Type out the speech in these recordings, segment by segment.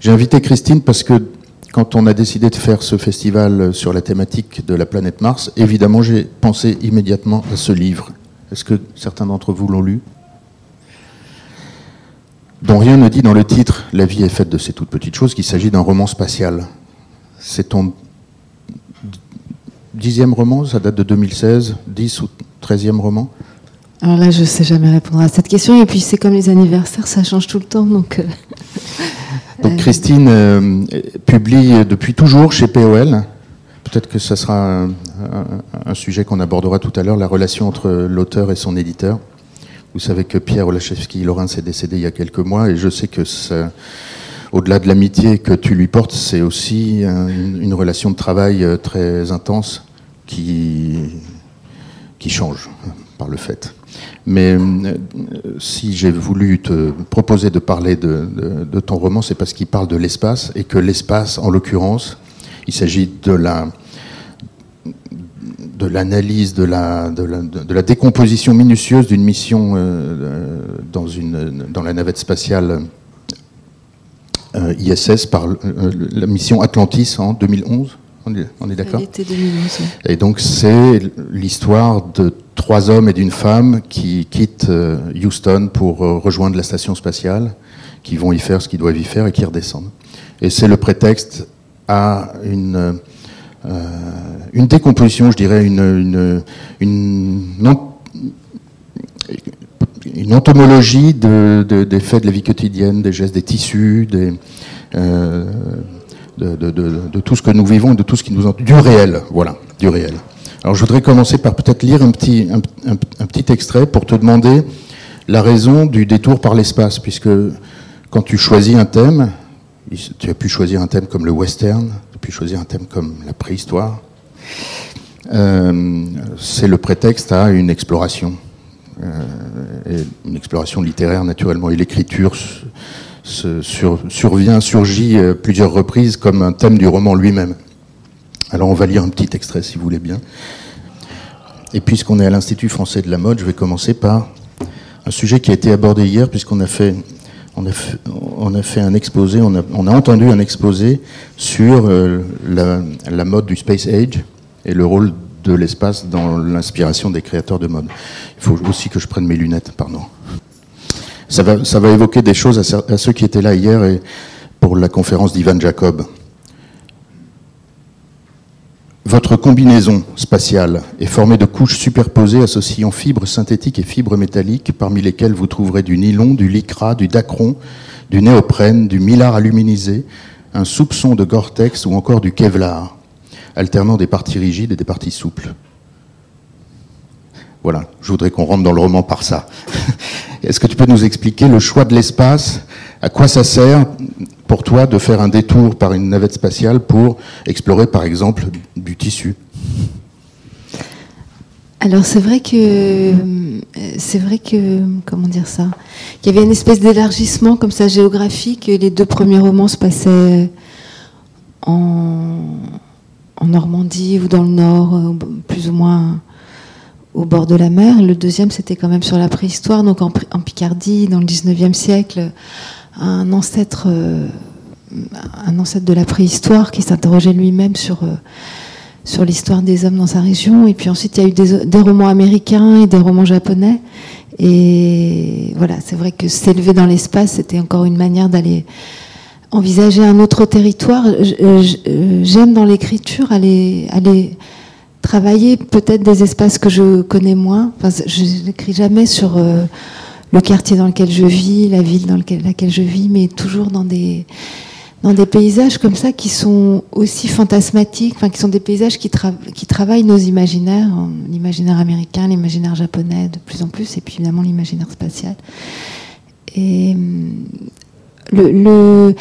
J'ai invité Christine parce que quand on a décidé de faire ce festival sur la thématique de la planète Mars, évidemment, j'ai pensé immédiatement à ce livre. Est-ce que certains d'entre vous l'ont lu? Dont rien ne dit dans le titre La vie est faite de ces toutes petites choses qu'il s'agit d'un roman spatial. C'est ton dixième roman, ça date de 2016, dix ou treizième roman? Alors là, je ne sais jamais répondre à cette question. Et puis, c'est comme les anniversaires, ça change tout le temps. Donc, euh, donc Christine euh, publie depuis toujours chez POL. Peut-être que ce sera un, sujet qu'on abordera tout à l'heure, la relation entre l'auteur et son éditeur. Vous savez que Pierre Olachevski-Lorin s'est décédé il y a quelques mois et je sais que au-delà de l'amitié que tu lui portes, c'est aussi une, relation de travail euh, très intense qui, qui change par le fait. Mais euh, si j'ai voulu te proposer de parler de, ton roman, c'est parce qu'il parle de l'espace et que l'espace, en l'occurrence, il s'agit de la de l'analyse, de la, de, la, décomposition minutieuse d'une mission euh, dans, une, dans la navette spatiale euh, ISS par la mission Atlantis en 2011. On est, d'accord? Et donc c'est l'histoire de trois hommes et d'une femme qui quittent euh, Houston pour euh, rejoindre la station spatiale, qui vont y faire ce qu'ils doivent y faire et qui redescendent. Et c'est le prétexte à une, euh, une décomposition, je dirais, une, une, une, entomologie de, des faits de la vie quotidienne, des gestes, des tissus, de, tout ce que nous vivons, de tout ce qui nous du réel, voilà, du réel. Alors je voudrais commencer par peut-être lire un petit, un, petit extrait pour te demander la raison du détour par l'espace, puisque quand tu choisis un thème, tu as pu choisir un thème comme le western, tu as pu choisir un thème comme la préhistoire, euh, c'est le prétexte à une exploration, euh, une exploration littéraire naturellement, et l'écriture survient, surgit euh, plusieurs reprises comme un thème du roman lui-même. Alors on va lire un petit extrait si vous voulez bien. Et puisqu'on est à l'Institut français de la mode, je vais commencer par un sujet qui a été abordé hier, puisqu'on a fait, on a fait, un exposé, on a, entendu un exposé sur euh, la, mode du Space Age et le rôle de l'espace dans l'inspiration des créateurs de mode. Il faut aussi que je prenne mes lunettes, pardon ça va, ça va évoquer des choses à, ceux qui étaient là hier et pour la conférence d'Ivan Jacob. Votre combinaison spatiale est formée de couches superposées associant fibres synthétiques et fibres métalliques, parmi lesquelles vous trouverez du nylon, du lycra, du dacron, du néoprène, du mylar aluminisé, un soupçon de Gore-Tex ou encore du Kevlar, alternant des parties rigides et des parties souples. Voilà, je voudrais qu'on rentre dans le roman par ça. Est-ce que tu peux nous expliquer le choix de l'espace? À quoi ça sert pour toi de faire un détour par une navette spatiale pour explorer par exemple du tissu? Alors c'est vrai que c'est vrai que comment dire ça? Il y avait une espèce d'élargissement comme ça géographique. Les deux premiers romans se passaient en, en Normandie ou dans le Nord, plus ou moins au bord de la mer. Le deuxième, c'était quand même sur la préhistoire, donc en, Picardie, dans le 19e siècle, un ancêtre, euh, un ancêtre de la préhistoire qui s'interrogeait lui-même sur, euh, sur l'histoire des hommes dans sa région. Et puis ensuite, il y a eu des, des romans américains et des romans japonais. Et voilà, c'est vrai que s'élever dans l'espace, c'était encore une manière d'aller envisager un autre territoire. J'aime dans l'écriture aller, aller travailler peut-être des espaces que je connais moins. Enfin, je n'écris jamais sur euh, le quartier dans lequel je vis, la ville dans laquelle je vis, mais toujours dans des dans des paysages comme ça qui sont aussi fantasmatiques, enfin qui sont des paysages qui, qui travaillent nos imaginaires, l'imaginaire américain, l'imaginaire japonais de plus en plus, et puis évidemment l'imaginaire spatial. Et hum, le, le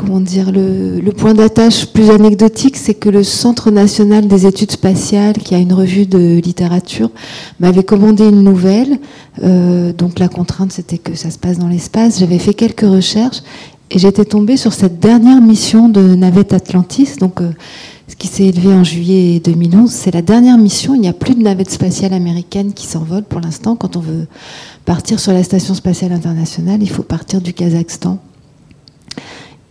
comment dire, le, point d'attache plus anecdotique, c'est que le Centre national des études spatiales, qui a une revue de littérature, m'avait commandé une nouvelle. Euh, donc la contrainte, c'était que ça se passe dans l'espace. J'avais fait quelques recherches et j'étais tombée sur cette dernière mission de navette Atlantis, donc euh, ce qui s'est élevé en juillet 2011. C'est la dernière mission. Il n'y a plus de navette spatiale américaine qui s'envole pour l'instant. Quand on veut partir sur la station spatiale internationale, il faut partir du Kazakhstan.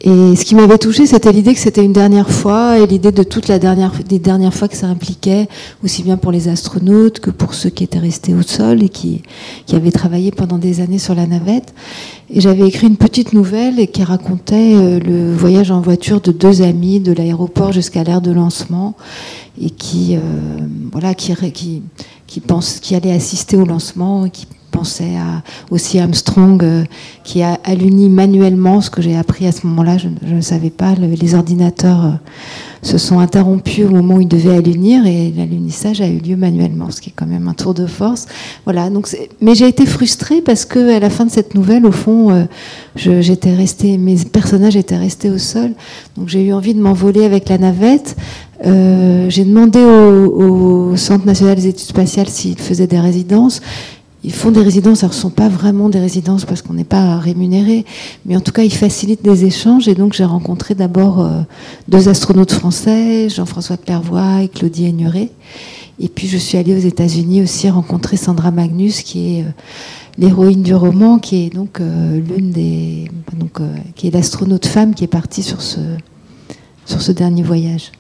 Et ce qui m'avait touché, c'était l'idée que c'était une dernière fois et l'idée de toute la dernière, des dernières fois que ça impliquait, aussi bien pour les astronautes que pour ceux qui étaient restés au sol et qui, qui avaient travaillé pendant des années sur la navette. Et j'avais écrit une petite nouvelle qui racontait euh, le voyage en voiture de deux amis de l'aéroport jusqu'à l'aire de lancement et qui, euh, voilà, qui, qui, qui, pense, qui allait assister au lancement et qui pensais à aussi Armstrong euh, qui a alluni manuellement ce que j'ai appris à ce moment-là. Je, ne savais pas. les ordinateurs euh, se sont interrompus au moment où ils devaient allunir et l'alunissage a eu lieu manuellement, ce qui est quand même un tour de force. Voilà. Donc, mais j'ai été frustrée parce que à la fin de cette nouvelle, au fond, euh, j'étais restée, mes personnages étaient restés au sol. Donc j'ai eu envie de m'envoler avec la navette. j'ai demandé au, au, Centre national des études spatiales s'il faisait des résidences ils font des résidences, alors ce ne sont pas vraiment des résidences parce qu'on n'est pas rémunéré, mais en tout cas ils facilitent des échanges et donc j'ai rencontré d'abord euh, deux astronautes français, Jean-François Clairvoy et Claudie Aigneret. Et puis je suis allée aux États-Unis aussi rencontrer Sandra Magnus qui est euh, l'héroïne du roman, qui est donc euh, l'une des donc qui est l'astronaute femme qui est partie sur ce sur ce dernier voyage.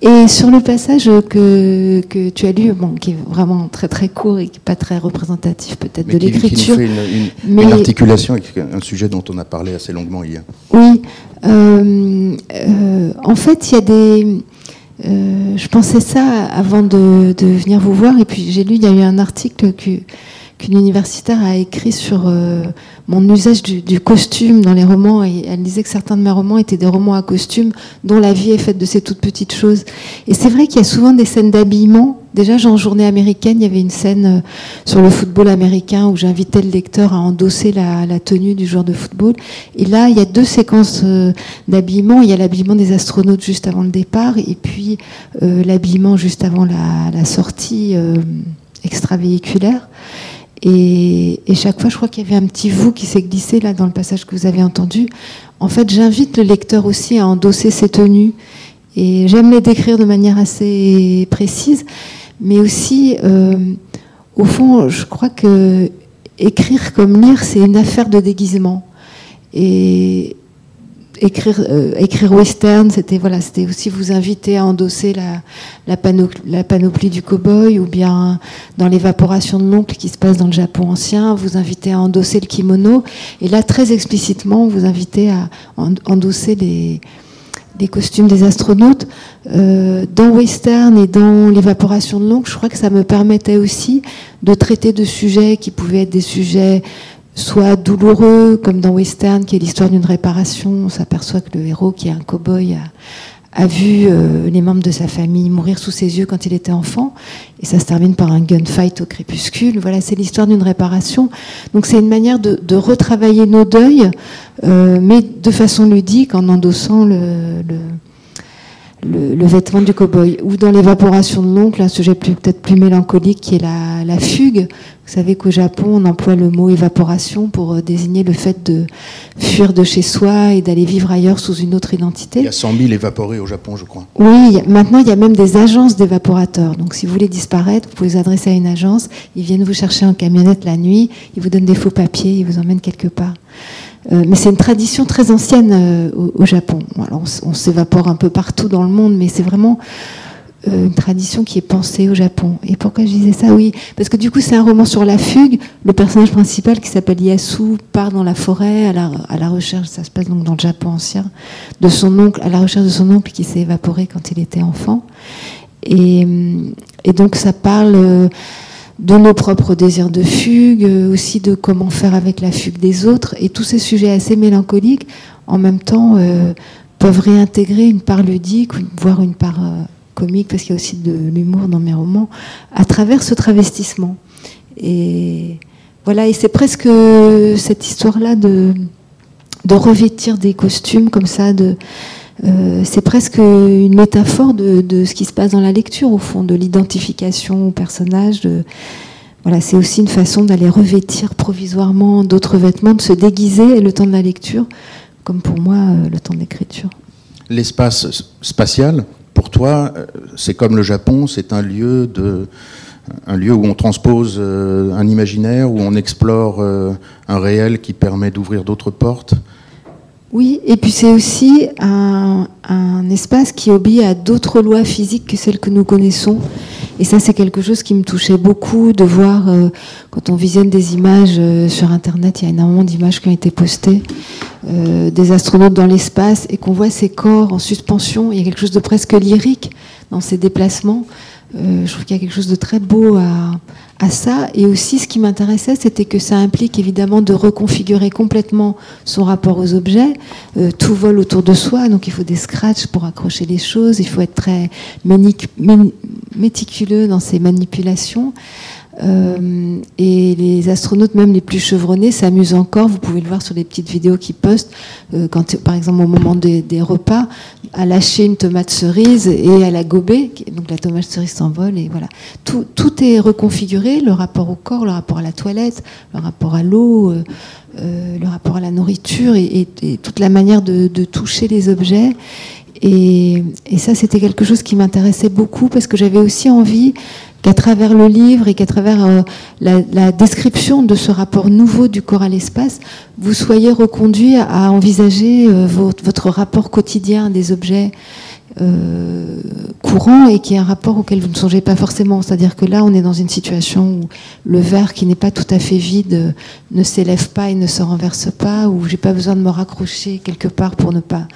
Et sur le passage que, que tu as lu, bon, qui est vraiment très très court et qui n'est pas très représentatif peut-être de l'écriture. Une, une, mais... une articulation avec un sujet dont on a parlé assez longuement hier. Oui. Euh, euh, en fait, il y a des. Euh, je pensais ça avant de, de, venir vous voir, et puis j'ai lu, il y a eu un article que qu'une universitaire a écrit sur euh, mon usage du, costume dans les romans. Et elle disait que certains de mes romans étaient des romans à costume dont la vie est faite de ces toutes petites choses. Et c'est vrai qu'il y a souvent des scènes d'habillement. Déjà, en journée américaine, il y avait une scène euh, sur le football américain où j'invitais le lecteur à endosser la, tenue du joueur de football. Et là, il y a deux séquences euh, d'habillement. Il y a l'habillement des astronautes juste avant le départ et puis l'habillement juste avant la, sortie extravéhiculaire. Et, chaque fois, je crois qu'il y avait un petit vous qui s'est glissé là dans le passage que vous avez entendu. En fait, j'invite le lecteur aussi à endosser ses tenues. Et j'aime les décrire de manière assez précise, mais aussi, euh, au fond, je crois que écrire comme lire, c'est une affaire de déguisement. Et, écrire, euh, écrire western, c'était voilà, c'était aussi vous inviter à endosser la, panoplie du cow-boy, ou bien dans l'évaporation de l'oncle qui se passe dans le Japon ancien, vous inviter à endosser le kimono. Et là, très explicitement, vous invitez à endosser les, les costumes des astronautes. Euh, dans western et dans l'évaporation de l'oncle, je crois que ça me permettait aussi de traiter de sujets qui pouvaient être des sujets soit douloureux, comme dans Western, qui est l'histoire d'une réparation. On s'aperçoit que le héros, qui est un cow-boy, a, vu euh, les membres de sa famille mourir sous ses yeux quand il était enfant. Et ça se termine par un gunfight au crépuscule. Voilà, c'est l'histoire d'une réparation. Donc c'est une manière de, retravailler nos deuils, euh, mais de façon ludique, en endossant le, le vêtement du cow-boy, ou dans l'évaporation de l'oncle, un sujet peut-être plus mélancolique qui est la, la fugue, vous savez qu'au Japon, on emploie le mot évaporation pour euh, désigner le fait de fuir de chez soi et d'aller vivre ailleurs sous une autre identité. Il y a 100 000 évaporés au Japon, je crois. Oui, maintenant il y a même des agences d'évaporateurs. Donc si vous voulez disparaître, vous pouvez vous adresser à une agence. Ils viennent vous chercher en camionnette la nuit, ils vous donnent des faux papiers, ils vous emmènent quelque part. Euh, mais c'est une tradition très ancienne euh, au, Japon. Alors on s'évapore un peu partout dans le monde, mais c'est vraiment euh, une tradition qui est pensée au Japon. Et pourquoi je disais ça? Oui, parce que du coup, c'est un roman sur la fugue. Le personnage principal, qui s'appelle Yasu, part dans la forêt à la, à la, recherche, ça se passe donc dans le Japon ancien, de son oncle, à la recherche de son oncle qui s'est évaporé quand il était enfant. Et, et donc, ça parle euh, de nos propres désirs de fugue, aussi de comment faire avec la fugue des autres. Et tous ces sujets assez mélancoliques, en même temps, peuvent réintégrer une part ludique, voire une part comique, parce qu'il y a aussi de l'humour dans mes romans, à travers ce travestissement. Et voilà, et c'est presque cette histoire-là de, de revêtir des costumes comme ça, de, euh, c'est presque une métaphore de, ce qui se passe dans la lecture, au fond, de l'identification au personnage. Voilà, c'est aussi une façon d'aller revêtir provisoirement d'autres vêtements, de se déguiser le temps de la lecture, comme pour moi euh, le temps de l'écriture. L'espace spatial, pour toi, euh, c'est comme le Japon, c'est un lieu de un lieu où on transpose un imaginaire, où on explore un réel qui permet d'ouvrir d'autres portes Oui, et puis c'est aussi un, espace qui obéit à d'autres lois physiques que celles que nous connaissons. Et ça, c'est quelque chose qui me touchait beaucoup de voir, euh, quand on visionne des images euh, sur Internet, il y a énormément d'images qui ont été postées, euh, des astronautes dans l'espace, et qu'on voit ces corps en suspension. Il y a quelque chose de presque lyrique dans ces déplacements. Je trouve qu'il y a quelque chose de très beau à, à ça. Et aussi, ce qui m'intéressait, c'était que ça implique évidemment de reconfigurer complètement son rapport aux objets. Euh, tout vole autour de soi, donc il faut des scratchs pour accrocher les choses. Il faut être très méticuleux dans ses manipulations. Euh, et les astronautes, même les plus chevronnés, s'amusent encore. Vous pouvez le voir sur les petites vidéos qu'ils postent, euh, par exemple, au moment des, repas, à lâcher une tomate cerise et à la gober. Donc la tomate cerise s'envole et voilà. Tout, est reconfiguré le rapport au corps, le rapport à la toilette, le rapport à l'eau, euh, le rapport à la nourriture et, toute la manière de, toucher les objets. Et, et ça, c'était quelque chose qui m'intéressait beaucoup parce que j'avais aussi envie qu'à travers le livre et qu'à travers euh, la, description de ce rapport nouveau du corps à l'espace, vous soyez reconduit à, envisager euh, votre, rapport quotidien des objets euh, courants et qui est un rapport auquel vous ne songez pas forcément. C'est-à-dire que là, on est dans une situation où le verre qui n'est pas tout à fait vide ne s'élève pas et ne se renverse pas, où j'ai pas besoin de me raccrocher quelque part pour ne pas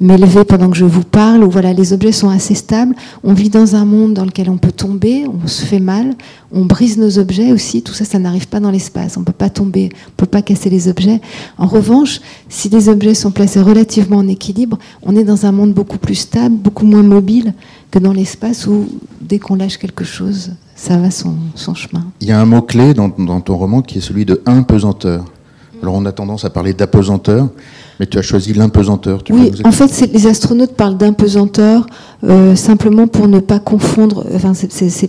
m'élever pendant que je vous parle, où voilà, les objets sont assez stables. On vit dans un monde dans lequel on peut tomber, on se fait mal, on brise nos objets aussi. Tout ça, ça n'arrive pas dans l'espace. On ne peut pas tomber, on ne peut pas casser les objets. En revanche, si les objets sont placés relativement en équilibre, on est dans un monde beaucoup plus stable, beaucoup moins mobile que dans l'espace où, dès qu'on lâche quelque chose, ça va son, chemin. Il y a un mot-clé dans, dans ton roman qui est celui de impesanteur. Alors on a tendance à parler d'apesanteur, mais tu as choisi l'impesanteur. Oui, en fait, les astronautes parlent d'impesanteur euh, simplement pour ne pas confondre. Enfin, il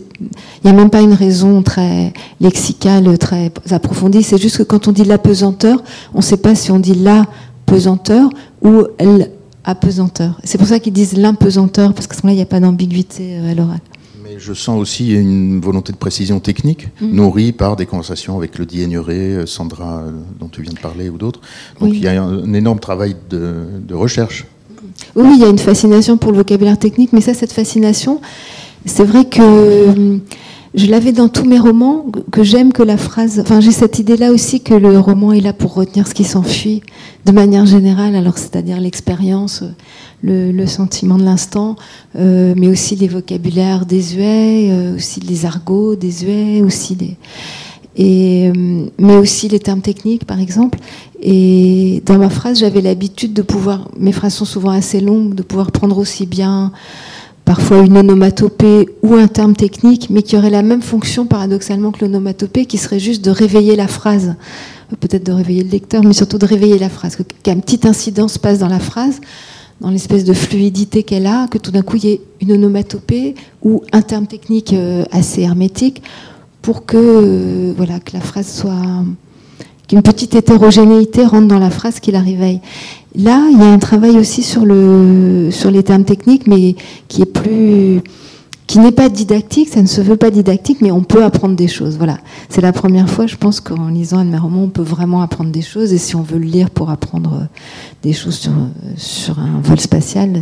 n'y a même pas une raison très lexicale, très approfondie. C'est juste que quand on dit l'apesanteur, on ne sait pas si on dit la pesanteur ou l'apesanteur. C'est pour ça qu'ils disent l'impesanteur, parce qu'à ce moment-là, il n'y a pas d'ambiguïté euh, à l'oral je sens aussi une volonté de précision technique, mmh. nourrie par des conversations avec Claudie Aigneret, euh, Sandra, euh, dont tu viens de parler, ou d'autres. Donc oui. il y a un, énorme travail de, de, recherche. Oui, il y a une fascination pour le vocabulaire technique, mais ça, cette fascination, c'est vrai que je l'avais dans tous mes romans, que j'aime que la phrase. Enfin, j'ai cette idée-là aussi que le roman est là pour retenir ce qui s'enfuit de manière générale, alors c'est-à-dire l'expérience, le, sentiment de l'instant, euh, mais aussi les vocabulaires désuets, euh, aussi les argots désuets, aussi. Et, euh, mais aussi les termes techniques, par exemple. Et dans ma phrase, j'avais l'habitude de pouvoir. Mes phrases sont souvent assez longues, de pouvoir prendre aussi bien parfois une onomatopée ou un terme technique, mais qui aurait la même fonction paradoxalement que l'onomatopée, qui serait juste de réveiller la phrase, peut-être de réveiller le lecteur, mais surtout de réveiller la phrase, qu'un petit incident se passe dans la phrase, dans l'espèce de fluidité qu'elle a, que tout d'un coup il y ait une onomatopée ou un terme technique euh, assez hermétique, pour que euh, voilà que la phrase soit qu'une petite hétérogénéité rentre dans la phrase qui la réveille. Là, il y a un travail aussi sur, le, sur les termes techniques, mais qui est plus qui n'est pas didactique, ça ne se veut pas didactique, mais on peut apprendre des choses. Voilà, c'est la première fois, je pense qu'en lisant un de mes romans, on peut vraiment apprendre des choses. Et si on veut le lire pour apprendre euh, des choses sur, euh, sur un vol spatial,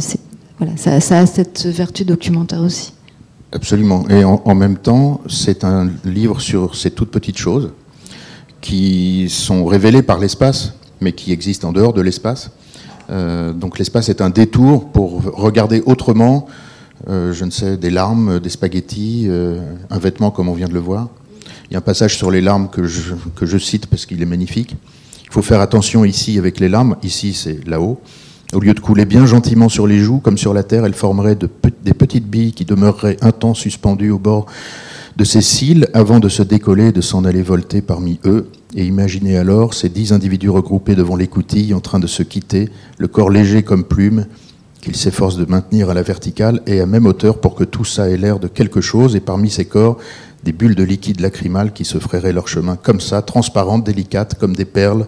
voilà, ça, a cette vertu documentaire aussi. Absolument. Et en, en même temps, c'est un livre sur ces toutes petites choses qui sont révélées par l'espace, mais qui existent en dehors de l'espace. Euh, donc l'espace est un détour pour regarder autrement, euh, je ne sais, des larmes, des spaghettis, euh, un vêtement comme on vient de le voir. Il y a un passage sur les larmes que je, cite parce qu'il est magnifique. Il faut faire attention ici avec les larmes. Ici, c'est là-haut. Au lieu de couler bien gentiment sur les joues, comme sur la terre, elles formeraient des petites billes qui demeureraient un temps suspendues au bord de ses cils avant de se décoller et de s'en aller volter parmi eux. Et imaginez alors ces dix individus regroupés devant l'écoutille en train de se quitter, le corps léger comme plume, qu'ils s'efforcent de maintenir à la verticale et à même hauteur pour que tout ça ait l'air de quelque chose, et parmi ces corps, des bulles de liquide lacrymal qui se fraieraient leur chemin comme ça, transparentes, délicates, comme des perles,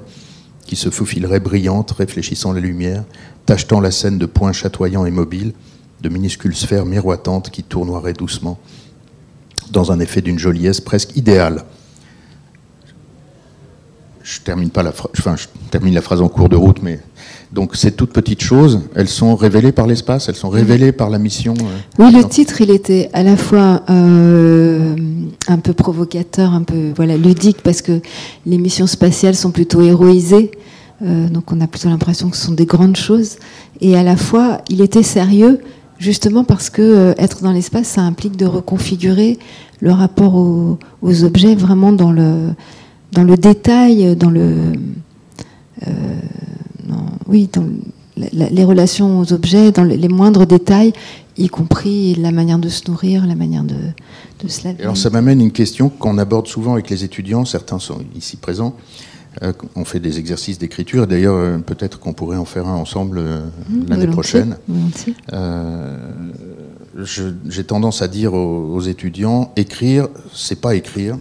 qui se faufileraient brillantes, réfléchissant la lumière, tachetant la scène de points chatoyants et mobiles, de minuscules sphères miroitantes qui tournoieraient doucement dans un effet d'une joliesse presque idéale. je termine pas la enfin, je termine la phrase en cours de route, mais donc ces toutes petites choses, elles sont révélées par l'espace, elles sont révélées par la mission. euh, Oui, le titre, il était à la fois euh, un peu provocateur, un peu voilà ludique, parce que les missions spatiales sont plutôt héroïsées, euh, donc on a plutôt l'impression que ce sont des grandes choses, et à la fois, il était sérieux, justement parce que être dans l'espace, ça implique de reconfigurer le rapport aux, aux objets vraiment dans le dans le détail, dans le euh, dans- oui, dans la- les relations aux objets, dans les, les moindres détails, y compris la manière de se nourrir, la manière de, de se laver. Alors ça m'amène une question qu'on aborde souvent avec les étudiants, certains sont ici présents. Euh, on fait des exercices d'écriture, d'ailleurs euh, peut-être qu'on pourrait en faire un ensemble euh, Mmh, l'année prochaine. J'ai tendance à dire aux, aux étudiants, écrire, c'est pas écrire,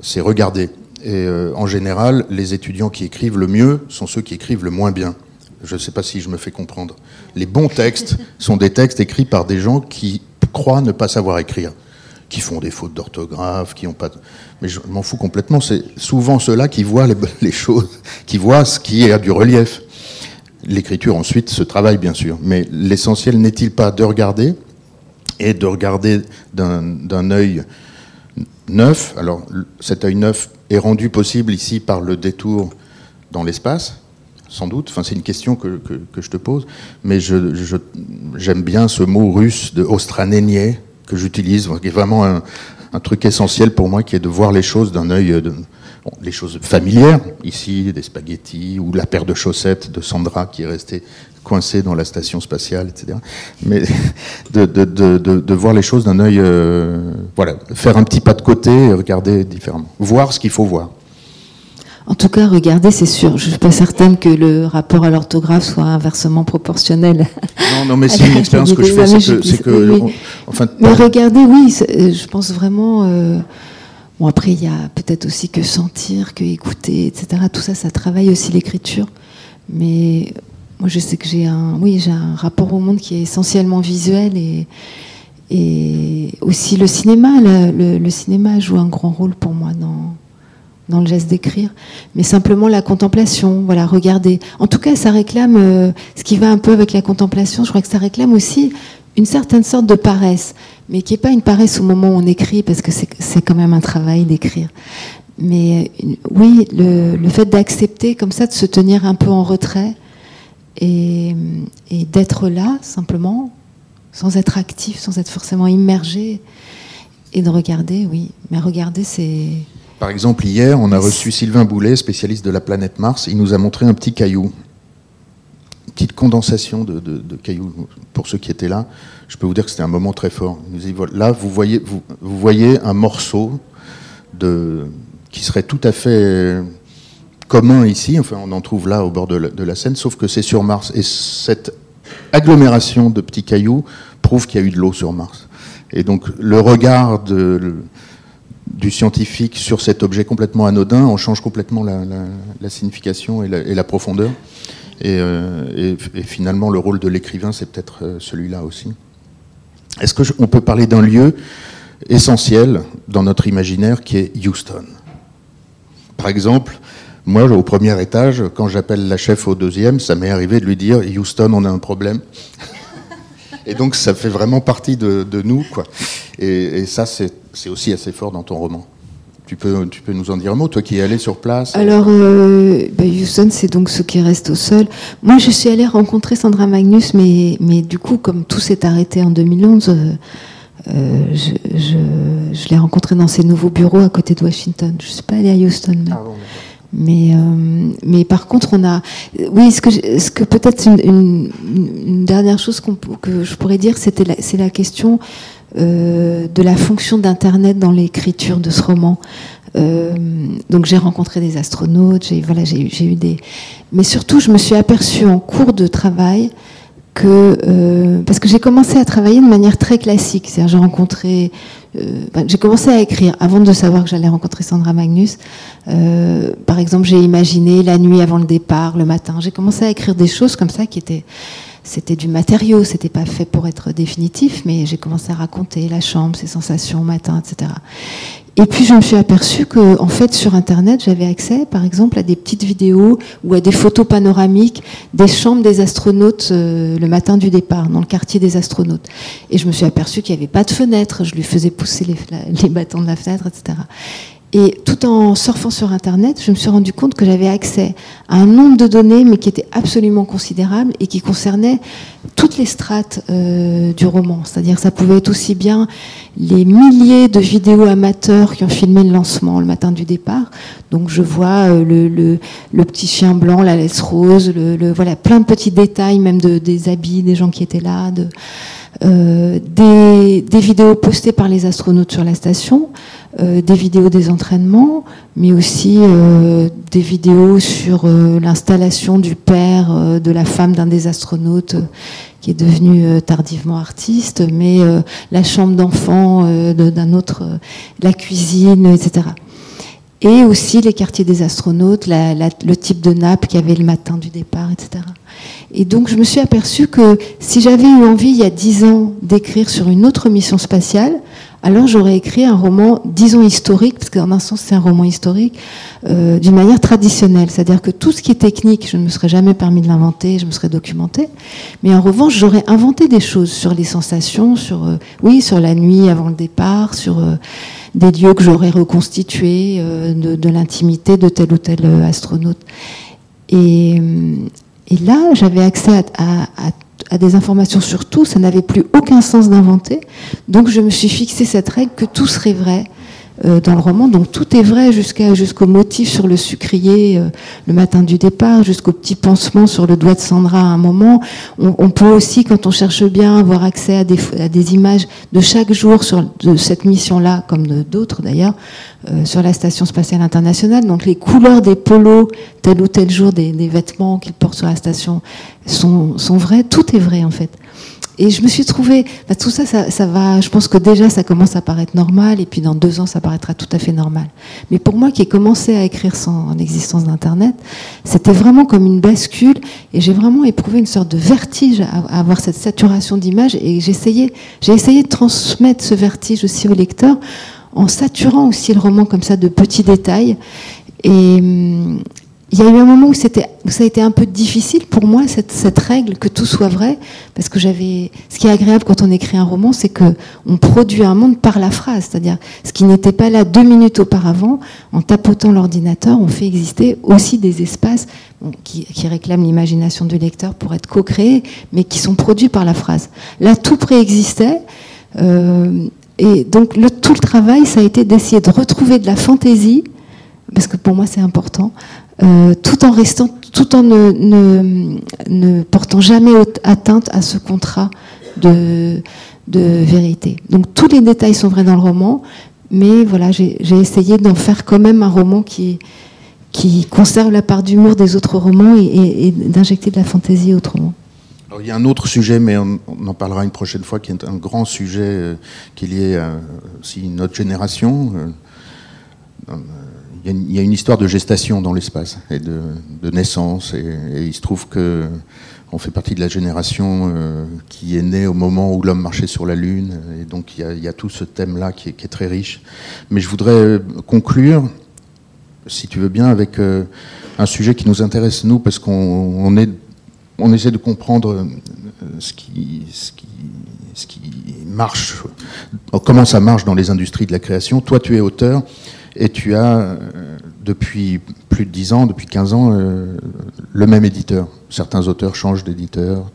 c'est regarder. Et euh, en général, les étudiants qui écrivent le mieux sont ceux qui écrivent le moins bien. Je ne sais pas si je me fais comprendre. Les bons textes sont des textes écrits par des gens qui croient ne pas savoir écrire, qui font des fautes d'orthographe, qui ont pas. Mais je m'en fous complètement. C'est souvent ceux-là qui voient les, les choses, qui voient ce qui a du relief. L'écriture ensuite se travaille bien sûr, mais l'essentiel n'est-il pas de regarder et de regarder d'un œil neuf. Alors cet œil neuf est rendu possible ici par le détour dans l'espace, sans doute. C'est une question que, que, je te pose, mais je- je- j'aime bien ce mot russe de ostranenie que j'utilise, qui est vraiment un, un truc essentiel pour moi, qui est de voir les choses d'un œil, bon, les choses familières, ici des spaghettis ou la paire de chaussettes de Sandra qui est restée coincée dans la station spatiale, etc. Mais de, de, de, de, de voir les choses d'un œil, euh, voilà, faire un petit pas de côté et regarder différemment, voir ce qu'il faut voir. En tout cas, regardez, c'est sûr. Je ne suis pas certaine que le rapport à l'orthographe soit inversement proportionnel. Non, non, mais c'est une expérience que je fais, c'est que, c'est que, Oui, on- oui. enfin, Mais regardez, oui, euh, je pense vraiment. euh, bon, après, il y a peut-être aussi que sentir, que écouter, etc. Tout ça, ça travaille aussi l'écriture. Mais moi, je sais que j'ai un, oui, j'ai un rapport au monde qui est essentiellement visuel et, et aussi le cinéma. Le, le- cinéma joue un grand rôle pour moi dans dans le geste d'écrire, mais simplement la contemplation, voilà, regarder. En tout cas, ça réclame, euh, ce qui va un peu avec la contemplation, je crois que ça réclame aussi une certaine sorte de paresse, mais qui n'est pas une paresse au moment où on écrit, parce que c'est c'est quand même un travail d'écrire. Mais euh, oui, le, le fait d'accepter comme ça, de se tenir un peu en retrait et, et d'être là, simplement, sans être actif, sans être forcément immergé, et de regarder, oui. Mais regarder, c'est... Par exemple, hier, on a reçu Sylvain Boulet, spécialiste de la planète Mars. Il nous a montré un petit caillou, une petite condensation de, de- de cailloux. Pour ceux qui étaient là, je peux vous dire que c'était un moment très fort. Il nous dit, voilà, là, vous voyez, vous, vous voyez un morceau de, qui serait tout à fait commun ici. Enfin, on en trouve là au bord de la, Seine, sauf que c'est sur Mars. Et cette agglomération de petits cailloux prouve qu'il y a eu de l'eau sur Mars. Et donc, le regard du scientifique sur cet objet complètement anodin, on change complètement la, signification et la, profondeur. Et, euh, et- et finalement, le rôle de l'écrivain, c'est peut-être euh, celui-là aussi. Est-ce qu'on peut parler d'un lieu essentiel dans notre imaginaire qui est Houston? Par exemple, moi, au premier étage, quand j'appelle la chef au deuxième, ça m'est arrivé de lui dire Houston, on a un problème. Et donc, ça fait vraiment partie de, de nous, quoi. Et, et ça, c'est aussi assez fort dans ton roman. Tu peux, tu peux nous en dire un mot, toi qui es allé sur place Alors, euh, bah, Houston, c'est donc ceux qui restent au sol. Moi, je suis allée rencontrer Sandra Magnus, mais, mais du coup, comme tout s'est arrêté en 2011, euh, euh, je, je, je l'ai rencontrée dans ses nouveaux bureaux à côté de Washington. Je ne suis pas allée à Houston. mais- Ah bon. Mais, euh, mais par contre, on a. Oui, ce que, ce que peut-être une, une- une dernière chose peut- que je pourrais dire, c'était c'est la question euh, de la fonction d'Internet dans l'écriture de ce roman. Euh, donc j'ai rencontré des astronautes, j'ai voilà, j'ai eu des. Mais surtout, je me suis aperçue en cours de travail que euh, parce que j'ai commencé à travailler de manière très classique, c'est-à-dire j'ai rencontré, euh, ben, j'ai commencé à écrire avant de savoir que j'allais rencontrer Sandra Magnus. Euh, par exemple, j'ai imaginé la nuit avant le départ, le matin. J'ai commencé à écrire des choses comme ça qui étaient c'était du matériau, c'était pas fait pour être définitif, mais j'ai commencé à raconter la chambre, ses sensations au matin, etc. Et puis je me suis aperçue que, en fait, sur Internet, j'avais accès, par exemple, à des petites vidéos ou à des photos panoramiques des chambres des astronautes euh, le matin du départ, dans le quartier des astronautes. Et je me suis aperçue qu'il n'y avait pas de fenêtre. Je lui faisais pousser les, les bâtons de la fenêtre, etc. Et tout en surfant sur Internet, je me suis rendu compte que j'avais accès à un nombre de données, mais qui était absolument considérable et qui concernait toutes les strates euh, du roman. C'est-à-dire que ça pouvait être aussi bien les milliers de vidéos amateurs qui ont filmé le lancement le matin du départ. Donc je vois euh, le, le, le, petit chien blanc, la laisse rose, le, voilà, plein de petits détails, même de, des habits des gens qui étaient là, de, des, des vidéos postées par les astronautes sur la station. Euh, des vidéos des entraînements, mais aussi euh, des vidéos sur euh, l'installation du père de la femme d'un des astronautes qui est devenu tardivement artiste, mais la chambre d'enfant d'un autre, la cuisine, etc. Et aussi les quartiers des astronautes, le type de nappe qu'il y avait le matin du départ, etc. Et donc je me suis aperçue que si j'avais eu envie il y a dix ans d'écrire sur une autre mission spatiale, alors j'aurais écrit un roman, disons historique, parce qu'en un sens c'est un roman historique, euh, d'une manière traditionnelle. C'est-à-dire que tout ce qui est technique, je ne me serais jamais permis de l'inventer, je me serais documenté. Mais en revanche, j'aurais inventé des choses sur les sensations, sur, euh, oui, sur la nuit avant le départ, sur euh, des lieux que j'aurais reconstitués, euh, de, de l'intimité de tel ou tel euh, astronaute. Et, et là, j'avais accès à, des informations sur tout, ça n'avait plus aucun sens d'inventer. Donc je me suis fixé cette règle que tout serait vrai dans le roman. Donc tout est vrai jusqu'à jusqu'au motif sur le sucrier euh, le matin du départ, jusqu'au petit pansement sur le doigt de Sandra à un moment. On, peut aussi, quand on cherche bien, avoir accès à des, images de chaque jour sur de cette mission-là, comme d'autres d'ailleurs, euh, sur la station spatiale internationale. Donc les couleurs des polos tel ou tel jour, des, des vêtements qu'ils portent sur la station sont, sont vrais. Tout est vrai en fait. Et je me suis trouvée, bah, tout ça, ça, va, je pense que déjà ça commence à paraître normal, et puis dans deux ans ça paraîtra tout à fait normal. Mais pour moi qui ai commencé à écrire sans l'existence d'Internet, c'était vraiment comme une bascule, et j'ai vraiment éprouvé une sorte de vertige à, avoir cette saturation d'images, et essayé, j'ai essayé de transmettre ce vertige aussi au lecteur en saturant aussi le roman comme ça de petits détails. Et, hum, il y a eu un moment où, où ça a été un peu difficile pour moi, cette, cette règle, que tout soit vrai, parce que j'avais. Ce qui est agréable quand on écrit un roman, c'est que on produit un monde par la phrase, c'est-à-dire ce qui n'était pas là deux minutes auparavant, en tapotant l'ordinateur, on fait exister aussi des espaces bon, qui, qui, réclament l'imagination du lecteur pour être co-créés, mais qui sont produits par la phrase. Là, tout préexistait. Euh, et donc, le, tout le travail, ça a été d'essayer de retrouver de la fantaisie, parce que pour moi c'est important, euh, tout en restant, tout en ne, ne, ne, portant jamais atteinte à ce contrat de, de vérité. Donc tous les détails sont vrais dans le roman, mais voilà, j'ai essayé d'en faire quand même un roman qui, qui conserve la part d'humour des autres romans et, d'injecter de la fantaisie autrement. Alors, il y a un autre sujet, mais on, on, en parlera une prochaine fois, qui est un grand sujet euh, qui est lié à aussi notre génération. Euh, il y, a une, histoire de gestation dans l'espace et de, naissance, et, il se trouve que on fait partie de la génération euh, qui est née au moment où l'homme marchait sur la Lune, et donc il y a, tout ce thème-là qui, est très riche. Mais je voudrais conclure, si tu veux bien, avec euh, un sujet qui nous intéresse nous, parce qu'on essaie de comprendre euh, ce qui marche, comment ça marche dans les industries de la création. Toi, tu es auteur. Et tu as, euh, depuis plus de 10 ans, depuis 15 ans, euh, le même éditeur. Certains auteurs changent d'éditeur.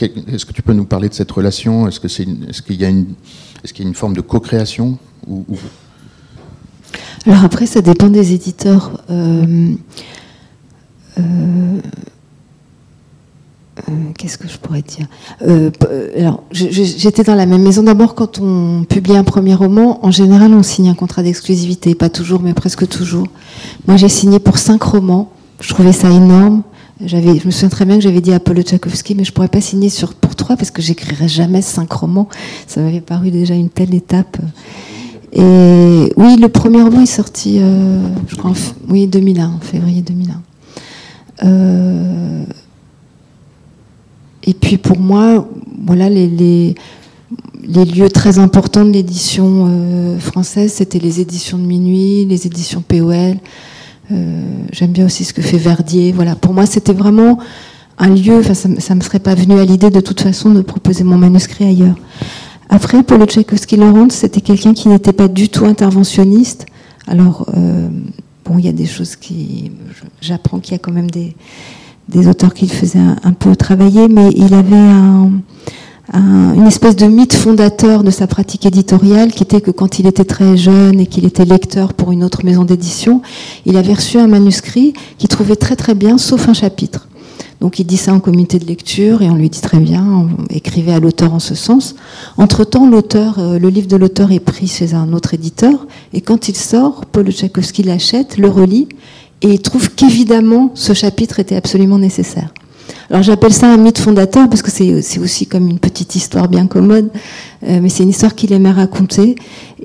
Est-ce que tu peux nous parler de cette relation? Est-ce qu'il est y, a une, est y a une forme de co-création. Alors après, ça dépend des éditeurs. Euh, qu'est-ce que je pourrais dire euh, Alors, j'étais dans la même maison. D'abord, quand on publie un premier roman, en général, on signe un contrat d'exclusivité. Pas toujours, mais presque toujours. Moi, j'ai signé pour cinq romans. Je trouvais ça énorme. J'avais, je me souviens très bien que j'avais dit à Paul Tchaikovsky, mais je pourrais pas signer sur pour trois parce que j'écrirais jamais cinq romans. Ça m'avait paru déjà une telle étape. Et oui, le premier roman est sorti, euh, je crois, en, oui, 2001, en février 2001. Euh, et puis pour moi, voilà, les, lieux très importants de l'édition euh, française, c'était les éditions de minuit, les éditions POL. Euh, J'aime bien aussi ce que fait Verdier. Voilà, pour moi, c'était vraiment un lieu. Enfin, ça, ne me serait pas venu à l'idée de toute façon de proposer mon manuscrit ailleurs. Après, pour le Tchaïkovski-Laurent, c'était quelqu'un qui n'était pas du tout interventionniste. Alors, euh, bon, il y a des choses qui. J'apprends qu'il y a quand même des, des auteurs qui le faisaient un, peu travailler, mais il avait un, une espèce de mythe fondateur de sa pratique éditoriale qui était que quand il était très jeune et qu'il était lecteur pour une autre maison d'édition, il avait reçu un manuscrit qu'il trouvait très très bien, sauf un chapitre. Donc il dit ça en comité de lecture et on lui dit très bien, on écrivait à l'auteur en ce sens. Entre-temps, euh, le livre de l'auteur est pris chez un autre éditeur et quand il sort, Paul Tchaikovsky l'achète, le relit et il trouve qu'évidemment ce chapitre était absolument nécessaire. Alors j'appelle ça un mythe fondateur parce que c'est aussi comme une petite histoire bien commode, euh, mais c'est une histoire qu'il aimait raconter.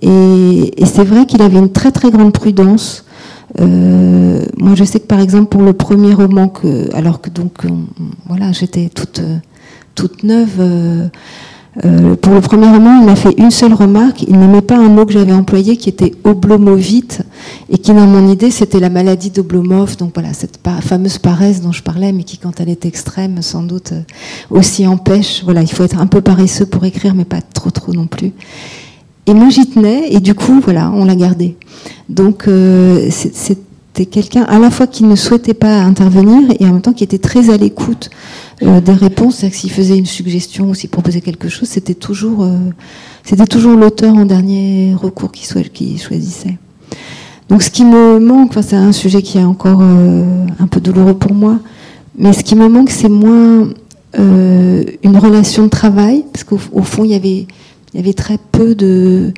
Et, c'est vrai qu'il avait une très très grande prudence. Euh, moi je sais que par exemple pour le premier roman, que, alors que donc voilà j'étais toute toute neuve. Euh, euh, pour le premier roman, il m'a fait une seule remarque. Il n'aimait pas un mot que j'avais employé qui était oblomovite et qui, dans mon idée, c'était la maladie d'Oblomov. Donc voilà, cette fameuse paresse dont je parlais, mais qui, quand elle est extrême, sans doute euh, aussi empêche. Voilà, il faut être un peu paresseux pour écrire, mais pas trop trop non plus. Et moi, j'y tenais, et du coup, voilà, on l'a gardé. Donc, euh, c'était quelqu'un à la fois qui ne souhaitait pas intervenir et en même temps qui était très à l'écoute euh, des réponses. C'est-à-dire que s'il faisait une suggestion ou s'il proposait quelque chose, c'était toujours, euh, c'était toujours l'auteur en dernier recours qui, choisissait. Donc ce qui me manque, enfin, c'est un sujet qui est encore euh, un peu douloureux pour moi, mais ce qui me manque, c'est moins une relation de travail, parce qu'au fond, il y avait, il y avait très peu de.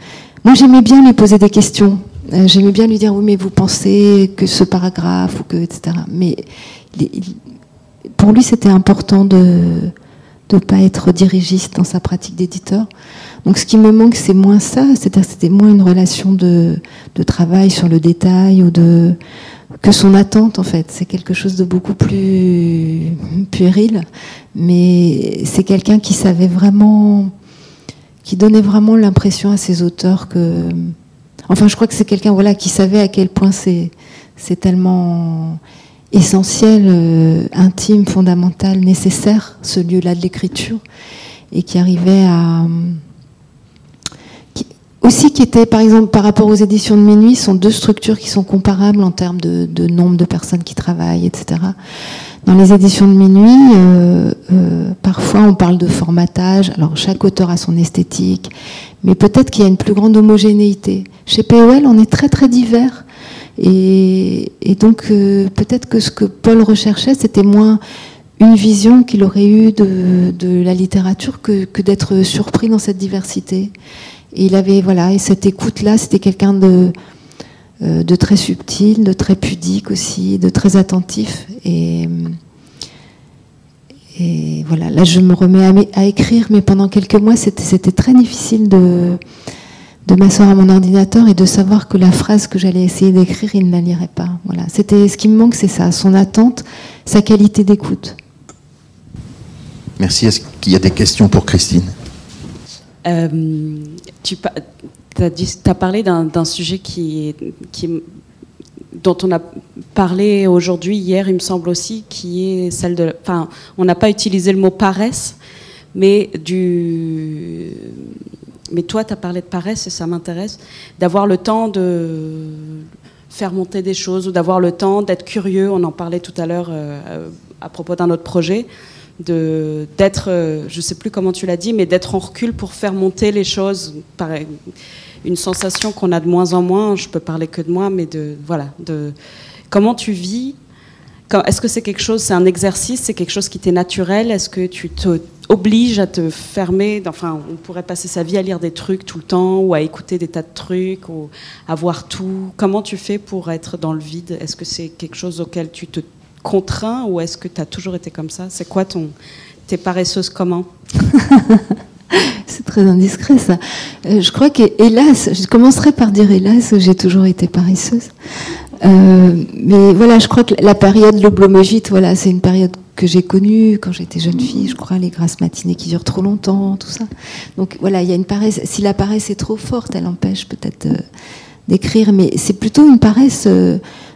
Moi, j'aimais bien lui poser des questions. J'aimais bien lui dire oui, mais vous pensez que ce paragraphe ou que etc. Mais pour lui, c'était important de ne pas être dirigiste dans sa pratique d'éditeur. Donc ce qui me manque, c'est moins ça, c'est-à-dire c'était moins une relation de, travail sur le détail ou de que son attente en fait. C'est quelque chose de beaucoup plus puéril, mais c'est quelqu'un qui savait vraiment, qui donnait vraiment l'impression à ses auteurs que, enfin je crois que c'est quelqu'un voilà qui savait à quel point c'est c'est tellement essentiel, euh, intime, fondamental, nécessaire, ce lieu-là de l'écriture, et qui arrivait à... aussi qui était, par exemple, par rapport aux éditions de minuit, sont deux structures qui sont comparables en termes de, nombre de personnes qui travaillent, etc. Dans les éditions de minuit, euh, euh, parfois on parle de formatage, alors chaque auteur a son esthétique, mais peut-être qu'il y a une plus grande homogénéité. Chez POL, on est très très divers et, donc euh, peut-être que ce que Paul recherchait, c'était moins une vision qu'il aurait eue de, la littérature que, d'être surpris dans cette diversité. Il avait, voilà, et cette écoute-là, c'était quelqu'un de, euh, de très subtil, de très pudique aussi, de très attentif. Et, voilà, là je me remets à, à écrire, mais pendant quelques mois, c'était très difficile de de m'asseoir à mon ordinateur et de savoir que la phrase que j'allais essayer d'écrire, il ne la lirait pas. Voilà. C'était ce qui me manque, c'est ça, son attente, sa qualité d'écoute. Merci. Est-ce qu'il y a des questions pour Christine? Euh, Tu as, parlé d'un sujet qui, dont on a parlé aujourd'hui, hier, il me semble aussi, qui est celle de. Enfin, on n'a pas utilisé le mot paresse, mais du mais toi, tu as parlé de paresse et ça m'intéresse, d'avoir le temps de faire monter des choses ou d'avoir le temps d'être curieux. On en parlait tout à l'heure euh, à propos d'un autre projet, de d'être, euh, je sais plus comment tu l'as dit, mais d'être en recul pour faire monter les choses. Pareil, une sensation qu'on a de moins en moins. Je peux parler que de moi, mais de voilà, de comment tu vis. Est-ce que c'est quelque chose, c'est un exercice, c'est quelque chose qui t'est naturel Est-ce que tu te oblige à te fermer. Enfin, on pourrait passer sa vie à lire des trucs tout le temps ou à écouter des tas de trucs ou à voir tout. Comment tu fais pour être dans le vide? Est-ce que c'est quelque chose auquel tu te contrains ou est-ce que tu as toujours été comme ça? C'est quoi ton. T'es paresseuse comment C'est très indiscret ça. Euh, je crois que, hélas, je commencerai par dire hélas, j'ai toujours été paresseuse. Euh, mais voilà, je crois que la période l'oblomovite, voilà, c'est une période que j'ai connue quand j'étais jeune fille, je crois, les grasses matinées qui durent trop longtemps, tout ça. Donc voilà, il y a une paresse. Si la paresse est trop forte, elle empêche peut-être d'écrire, mais c'est plutôt une paresse.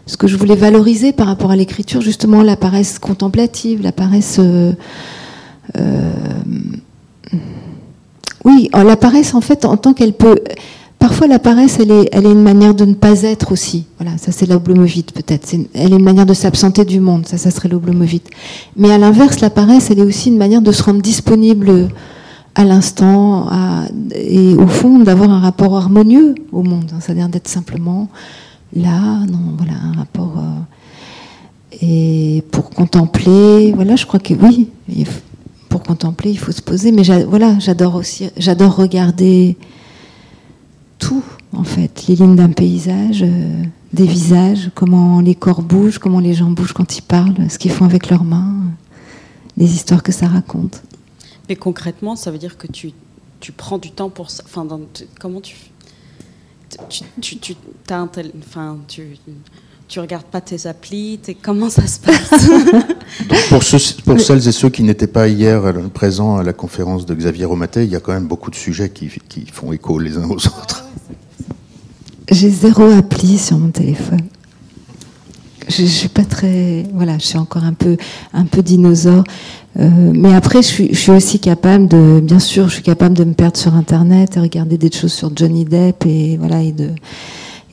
Ce que je voulais valoriser par rapport à l'écriture, justement, la paresse contemplative, la paresse. oui, la paresse, en fait, en tant qu'elle peut Parfois, la paresse, elle est, elle est une manière de ne pas être aussi. Voilà, ça c'est l'oblomovite peut-être. Elle est une manière de s'absenter du monde, ça, ça serait l'oblomovite. Mais à l'inverse, la paresse, elle est aussi une manière de se rendre disponible à l'instant et au fond d'avoir un rapport harmonieux au monde. Hein. C'est-à-dire d'être simplement là, non, voilà, un rapport. Euh, et pour contempler, voilà, je crois que oui, pour contempler, il faut se poser. Mais voilà, j'adore aussi, j'adore regarder tout, en fait, les lignes d'un paysage, euh, des visages, comment les corps bougent, comment les gens bougent quand ils parlent, ce qu'ils font avec leurs mains, les histoires que ça raconte. Mais concrètement, ça veut dire que tu, tu prends du temps pour ça. Enfin, comment tu, tu, tu, tu as un tel, enfin, tu, tu regardes pas tes applis, comment ça se passe? Pour, ceux, pour celles et ceux qui n'étaient pas hier présents à la conférence de Xavier Romatet, il y a quand même beaucoup de sujets qui, qui font écho les uns aux autres. J'ai zéro appli sur mon téléphone. Je, ne suis pas très, voilà, je suis encore un peu, un peu dinosaure. Euh, mais après, je suis, je aussi capable de, bien sûr, je suis capable de me perdre sur Internet et regarder des choses sur Johnny Depp et voilà et de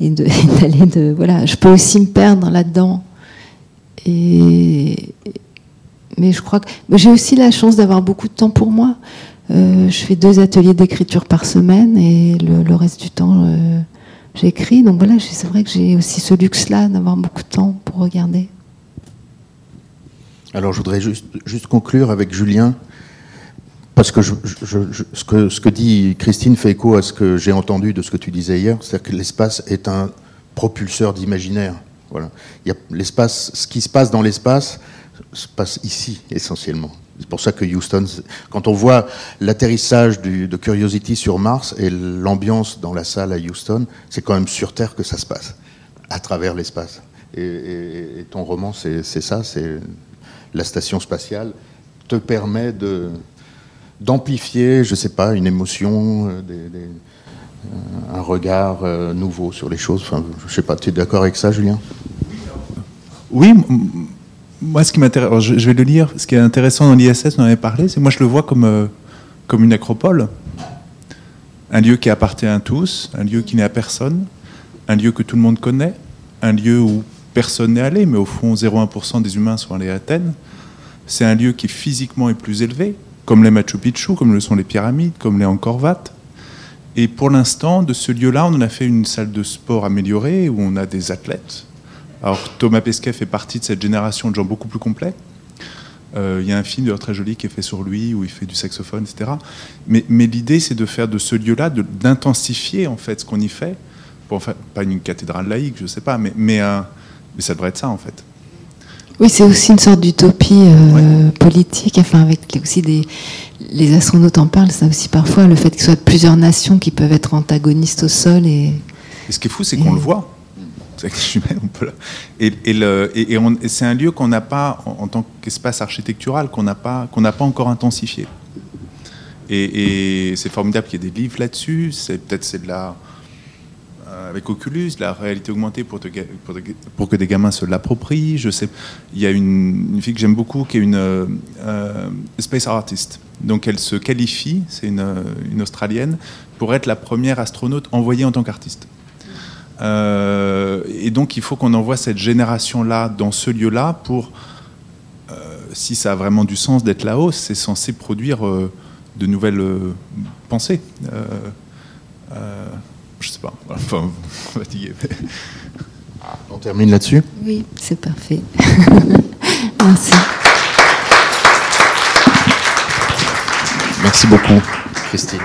et d'aller de, voilà. Je peux aussi me perdre là-dedans. Et mais je crois que j'ai aussi la chance d'avoir beaucoup de temps pour moi. Euh, je fais deux ateliers d'écriture par semaine et le, le reste du temps. Euh, j'écris. Donc voilà, c'est vrai que j'ai aussi ce luxe-là d'avoir beaucoup de temps pour regarder. Alors je voudrais juste, conclure avec Julien, parce que, ce que ce que dit Christine fait écho à ce que j'ai entendu de ce que tu disais hier, c'est-à-dire que l'espace est un propulseur d'imaginaire. Voilà. Il y a l'espace, ce qui se passe dans l'espace se passe ici essentiellement. C'est pour ça que Houston, quand on voit l'atterrissage de Curiosity sur Mars et l'ambiance dans la salle à Houston, c'est quand même sur Terre que ça se passe, à travers l'espace. Et, ton roman, c'est ça, c'est la station spatiale te permet d'amplifier, je sais pas, une émotion, euh, euh, un regard euh, nouveau sur les choses. Enfin, je sais pas, tu es d'accord avec ça, Julien? Oui, moi, ce qui m'intéresse, je, vais le lire. Ce qui est intéressant dans l'ISS, on en avait parlé, c'est moi je le vois comme, euh, comme une acropole, un lieu qui appartient à tous, un lieu qui n'est à personne, un lieu que tout le monde connaît, un lieu où personne n'est allé, mais au fond 0,1% des humains sont allés à Athènes. C'est un lieu qui physiquement est plus élevé, comme les Machu Picchu, comme le sont les pyramides, comme les Angkor. Et pour l'instant, de ce lieu-là, on en a fait une salle de sport améliorée où on a des athlètes, alors Thomas Pesquet fait partie de cette génération de gens beaucoup plus complets. Euh, il y a un film d'ailleurs très joli qui est fait sur lui où il fait du saxophone, etc. Mais, l'idée, c'est de faire de ce lieu-là, d'intensifier en fait ce qu'on y fait. Pour, enfin, pas une cathédrale laïque, je ne sais pas, mais, mais, mais, ça devrait être ça en fait. Oui, c'est aussi une sorte d'utopie euh, politique, enfin avec aussi des les astronautes en parlent, ça aussi parfois le fait qu'il soit plusieurs nations qui peuvent être antagonistes au sol et. Et ce qui est fou, c'est qu'on le voit. Et, c'est un lieu qu'on n'a pas, en, tant qu'espace architectural, qu'on n'a pas, qu'on pas encore intensifié. Et, c'est formidable qu'il y ait des livres là-dessus. Peut-être c'est de la euh, avec Oculus, la réalité augmentée pour, que des gamins se l'approprient. Je sais, il y a une, fille que j'aime beaucoup qui est une euh, space artist. Donc elle se qualifie, c'est une Australienne, pour être la première astronaute envoyée en tant qu'artiste. Euh, et donc il faut qu'on envoie cette génération-là dans ce lieu-là pour, euh, si ça a vraiment du sens d'être là-haut, c'est censé produire euh, de nouvelles pensées. je sais pas, enfin, fatigué. On termine là-dessus? Oui, c'est parfait. Merci. Merci beaucoup, Christine.